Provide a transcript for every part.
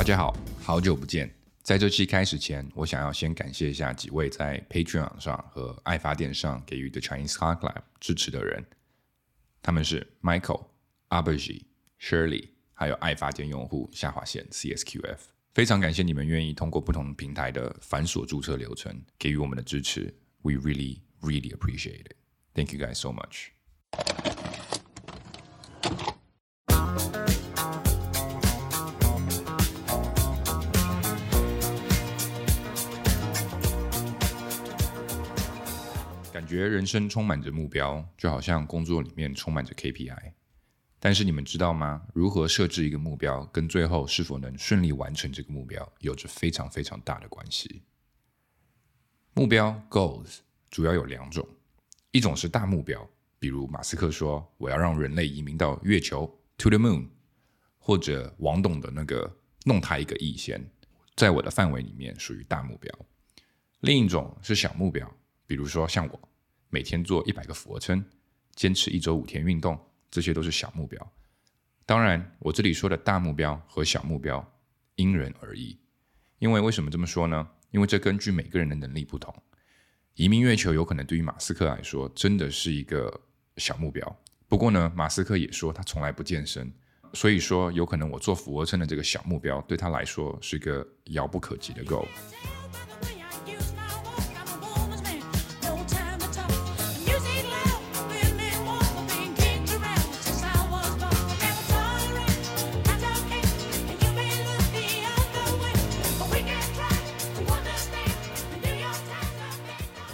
大家好，好久不见。在这期开始前，我想要先感谢一下几位在 Patreon 上和爱发电上给予 The Chinese Car Club 支持的人，他们是 Michael、a b e r g i Shirley，还有爱发电用户下划线 CSQF。非常感谢你们愿意通过不同平台的繁琐注册流程给予我们的支持，We really, really appreciate it. Thank you guys so much. 觉人生充满着目标，就好像工作里面充满着 KPI。但是你们知道吗？如何设置一个目标，跟最后是否能顺利完成这个目标，有着非常非常大的关系。目标 （goals） 主要有两种，一种是大目标，比如马斯克说我要让人类移民到月球 （to the moon），或者王董的那个弄他一个亿先，在我的范围里面属于大目标。另一种是小目标，比如说像我每天做一百个俯卧撑，坚持一周五天运动。这些都是小目标，当然，我这里说的大目标和小目标因人而异。因为为什么这么说呢？因为这根据每个人的能力不同。移民月球有可能对于马斯克来说真的是一个小目标，不过呢，马斯克也说他从来不健身，所以说有可能我做俯卧撑的这个小目标对他来说是一个遥不可及的 goal。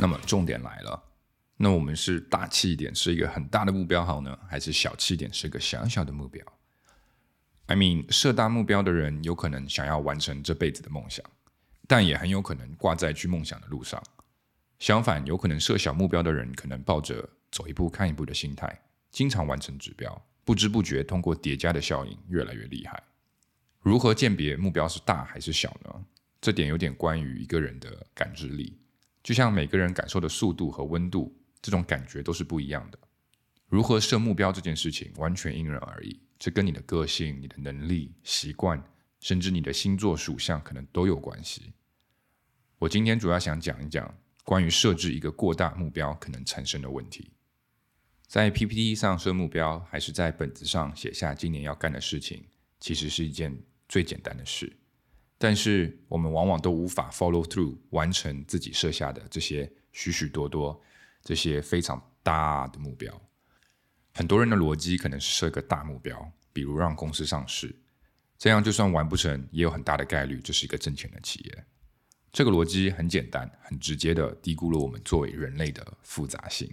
那么重点来了，那我们是大气一点，是一个很大的目标好呢，还是小气一点，是一个小小的目标？I mean，设大目标的人有可能想要完成这辈子的梦想，但也很有可能挂在去梦想的路上。相反，有可能设小目标的人，可能抱着走一步看一步的心态，经常完成指标，不知不觉通过叠加的效应越来越厉害。如何鉴别目标是大还是小呢？这点有点关于一个人的感知力。就像每个人感受的速度和温度，这种感觉都是不一样的。如何设目标这件事情，完全因人而异。这跟你的个性、你的能力、习惯，甚至你的星座属相，可能都有关系。我今天主要想讲一讲关于设置一个过大目标可能产生的问题。在 PPT 上设目标，还是在本子上写下今年要干的事情，其实是一件最简单的事。但是我们往往都无法 follow through 完成自己设下的这些许许多多这些非常大的目标。很多人的逻辑可能是设个大目标，比如让公司上市，这样就算完不成，也有很大的概率这是一个挣钱的企业。这个逻辑很简单，很直接的低估了我们作为人类的复杂性。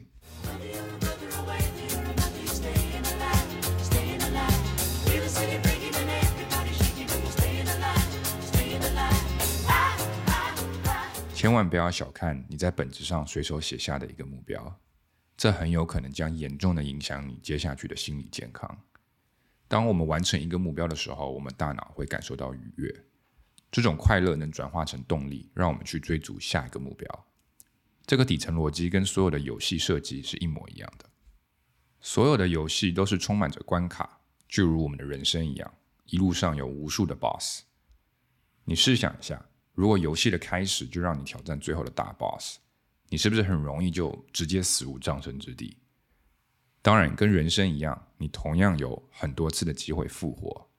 千万不要小看你在本子上随手写下的一个目标，这很有可能将严重的影响你接下去的心理健康。当我们完成一个目标的时候，我们大脑会感受到愉悦，这种快乐能转化成动力，让我们去追逐下一个目标。这个底层逻辑跟所有的游戏设计是一模一样的。所有的游戏都是充满着关卡，就如我们的人生一样，一路上有无数的 BOSS。你试想一下。如果游戏的开始就让你挑战最后的大 boss，你是不是很容易就直接死无葬身之地？当然，跟人生一样，你同样有很多次的机会复活。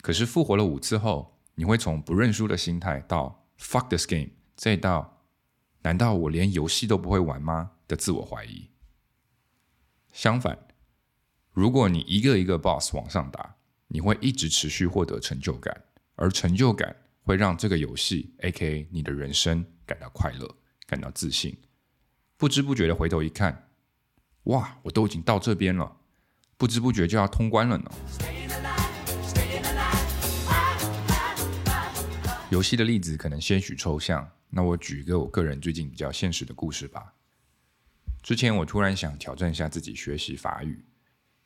可是复活了五次后，你会从不认输的心态到 fuck this game，再到难道我连游戏都不会玩吗的自我怀疑。相反，如果你一个一个 boss 往上打，你会一直持续获得成就感，而成就感。会让这个游戏，A.K.A. 你的人生感到快乐，感到自信。不知不觉的回头一看，哇，我都已经到这边了，不知不觉就要通关了呢。游戏的例子可能些许抽象，那我举一个我个人最近比较现实的故事吧。之前我突然想挑战一下自己学习法语，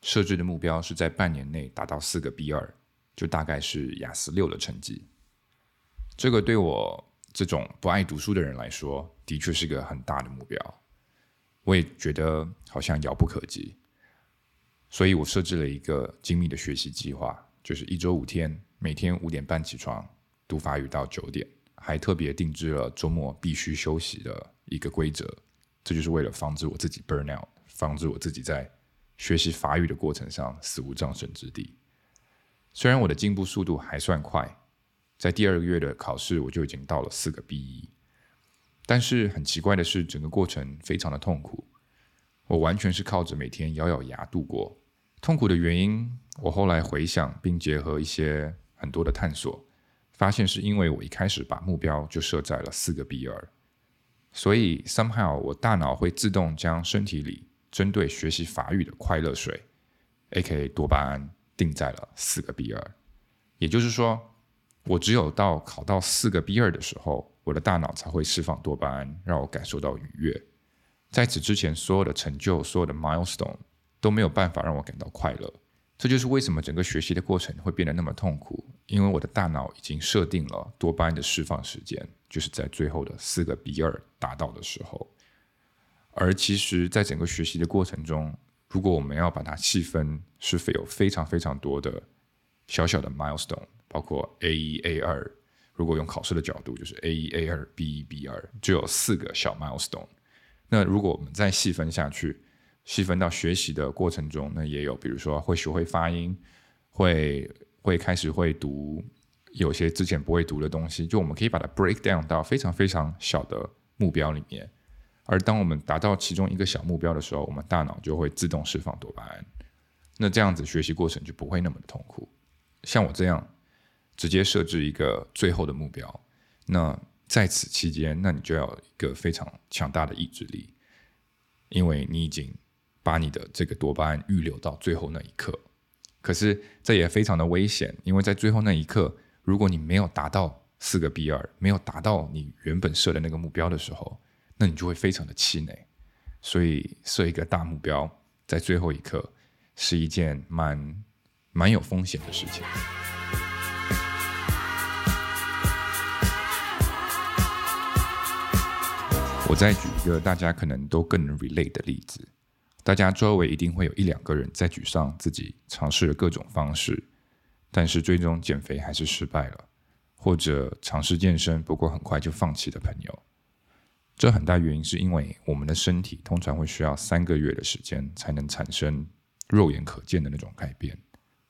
设置的目标是在半年内达到四个 B 二，就大概是雅思六的成绩。这个对我这种不爱读书的人来说，的确是个很大的目标。我也觉得好像遥不可及，所以我设置了一个精密的学习计划，就是一周五天，每天五点半起床，读法语到九点，还特别定制了周末必须休息的一个规则，这就是为了防止我自己 burn out，防止我自己在学习法语的过程上死无葬身之地。虽然我的进步速度还算快，在第二个月的考试我就已经到了四个 B 一，但是很奇怪的是，整个过程非常的痛苦，我完全是靠着每天咬咬牙度过。痛苦的原因，我后来回想并结合一些很多的探索，发现是因为我一开始把目标就设在了四个 B 二，所以 somehow 我大脑会自动将身体里针对学习法语的快乐水，A.K.A 多巴胺定在了四个 B 二，也就是说，我只有到考到四个 B 二的时候，我的大脑才会释放多巴胺，让我感受到愉悦。在此之前，所有的成就，所有的 milestone。都没有办法让我感到快乐，这就是为什么整个学习的过程会变得那么痛苦。因为我的大脑已经设定了多巴胺的释放时间，就是在最后的四个 B 二达到的时候。而其实，在整个学习的过程中，如果我们要把它细分，是非有非常非常多的小小的 milestone，包括 A 一 A 二。如果用考试的角度，就是 A 一 A 二 B 一 B 二，就有四个小 milestone。那如果我们再细分下去，细分到学习的过程中，那也有，比如说会学会发音，会会开始会读有些之前不会读的东西，就我们可以把它 break down 到非常非常小的目标里面。而当我们达到其中一个小目标的时候，我们大脑就会自动释放多巴胺，那这样子学习过程就不会那么的痛苦。像我这样直接设置一个最后的目标，那在此期间，那你就要一个非常强大的意志力，因为你已经。把你的这个多巴胺预留到最后那一刻，可是这也非常的危险，因为在最后那一刻，如果你没有达到四个 B 二，没有达到你原本设的那个目标的时候，那你就会非常的气馁。所以设一个大目标，在最后一刻是一件蛮蛮有风险的事情。我再举一个大家可能都更能 relate 的例子。大家周围一定会有一两个人在沮丧，自己尝试了各种方式，但是最终减肥还是失败了，或者尝试健身，不过很快就放弃的朋友。这很大原因是因为我们的身体通常会需要三个月的时间才能产生肉眼可见的那种改变，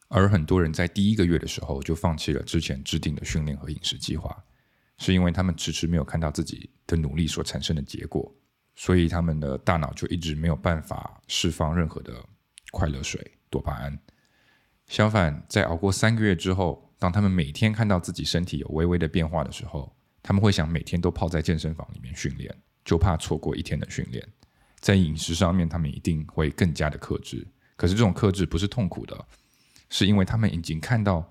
而很多人在第一个月的时候就放弃了之前制定的训练和饮食计划，是因为他们迟迟没有看到自己的努力所产生的结果。所以他们的大脑就一直没有办法释放任何的快乐水多巴胺。相反，在熬过三个月之后，当他们每天看到自己身体有微微的变化的时候，他们会想每天都泡在健身房里面训练，就怕错过一天的训练。在饮食上面，他们一定会更加的克制。可是这种克制不是痛苦的，是因为他们已经看到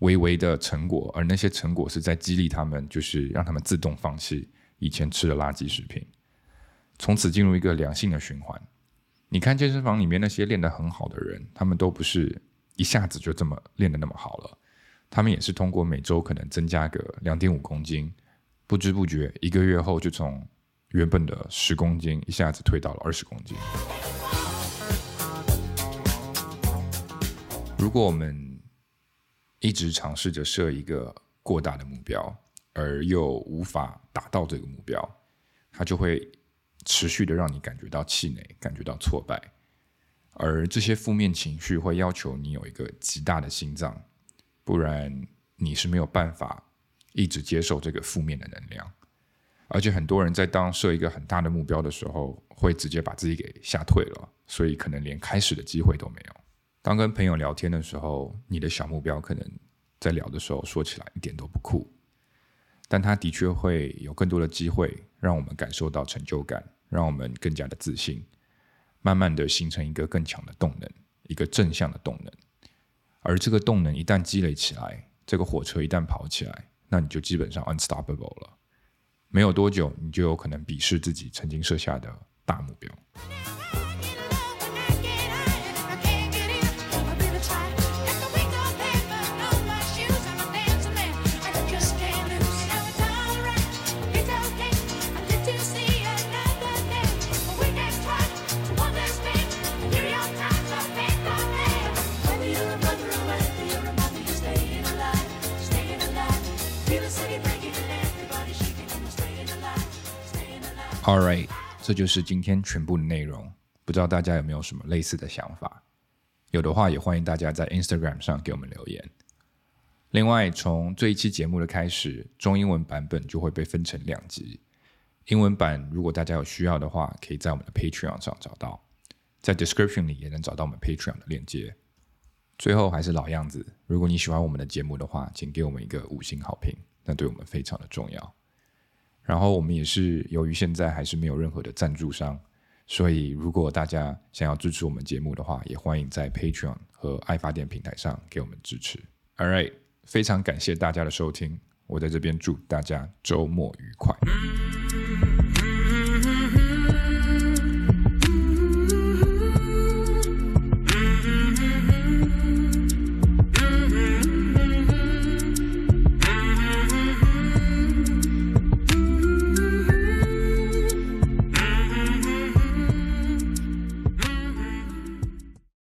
微微的成果，而那些成果是在激励他们，就是让他们自动放弃以前吃的垃圾食品。从此进入一个良性的循环。你看健身房里面那些练得很好的人，他们都不是一下子就这么练得那么好了，他们也是通过每周可能增加个两点五公斤，不知不觉一个月后就从原本的十公斤一下子推到了二十公斤。如果我们一直尝试着设一个过大的目标，而又无法达到这个目标，它就会。持续的让你感觉到气馁，感觉到挫败，而这些负面情绪会要求你有一个极大的心脏，不然你是没有办法一直接受这个负面的能量。而且很多人在当设一个很大的目标的时候，会直接把自己给吓退了，所以可能连开始的机会都没有。当跟朋友聊天的时候，你的小目标可能在聊的时候说起来一点都不酷。但它的确会有更多的机会，让我们感受到成就感，让我们更加的自信，慢慢的形成一个更强的动能，一个正向的动能。而这个动能一旦积累起来，这个火车一旦跑起来，那你就基本上 unstoppable 了。没有多久，你就有可能鄙视自己曾经设下的大目标。All right，这就是今天全部的内容。不知道大家有没有什么类似的想法？有的话，也欢迎大家在 Instagram 上给我们留言。另外，从这一期节目的开始，中英文版本就会被分成两集。英文版如果大家有需要的话，可以在我们的 Patreon 上找到，在 Description 里也能找到我们 Patreon 的链接。最后还是老样子，如果你喜欢我们的节目的话，请给我们一个五星好评，那对我们非常的重要。然后我们也是由于现在还是没有任何的赞助商，所以如果大家想要支持我们节目的话，也欢迎在 Patreon 和爱发电平台上给我们支持。All right，非常感谢大家的收听，我在这边祝大家周末愉快。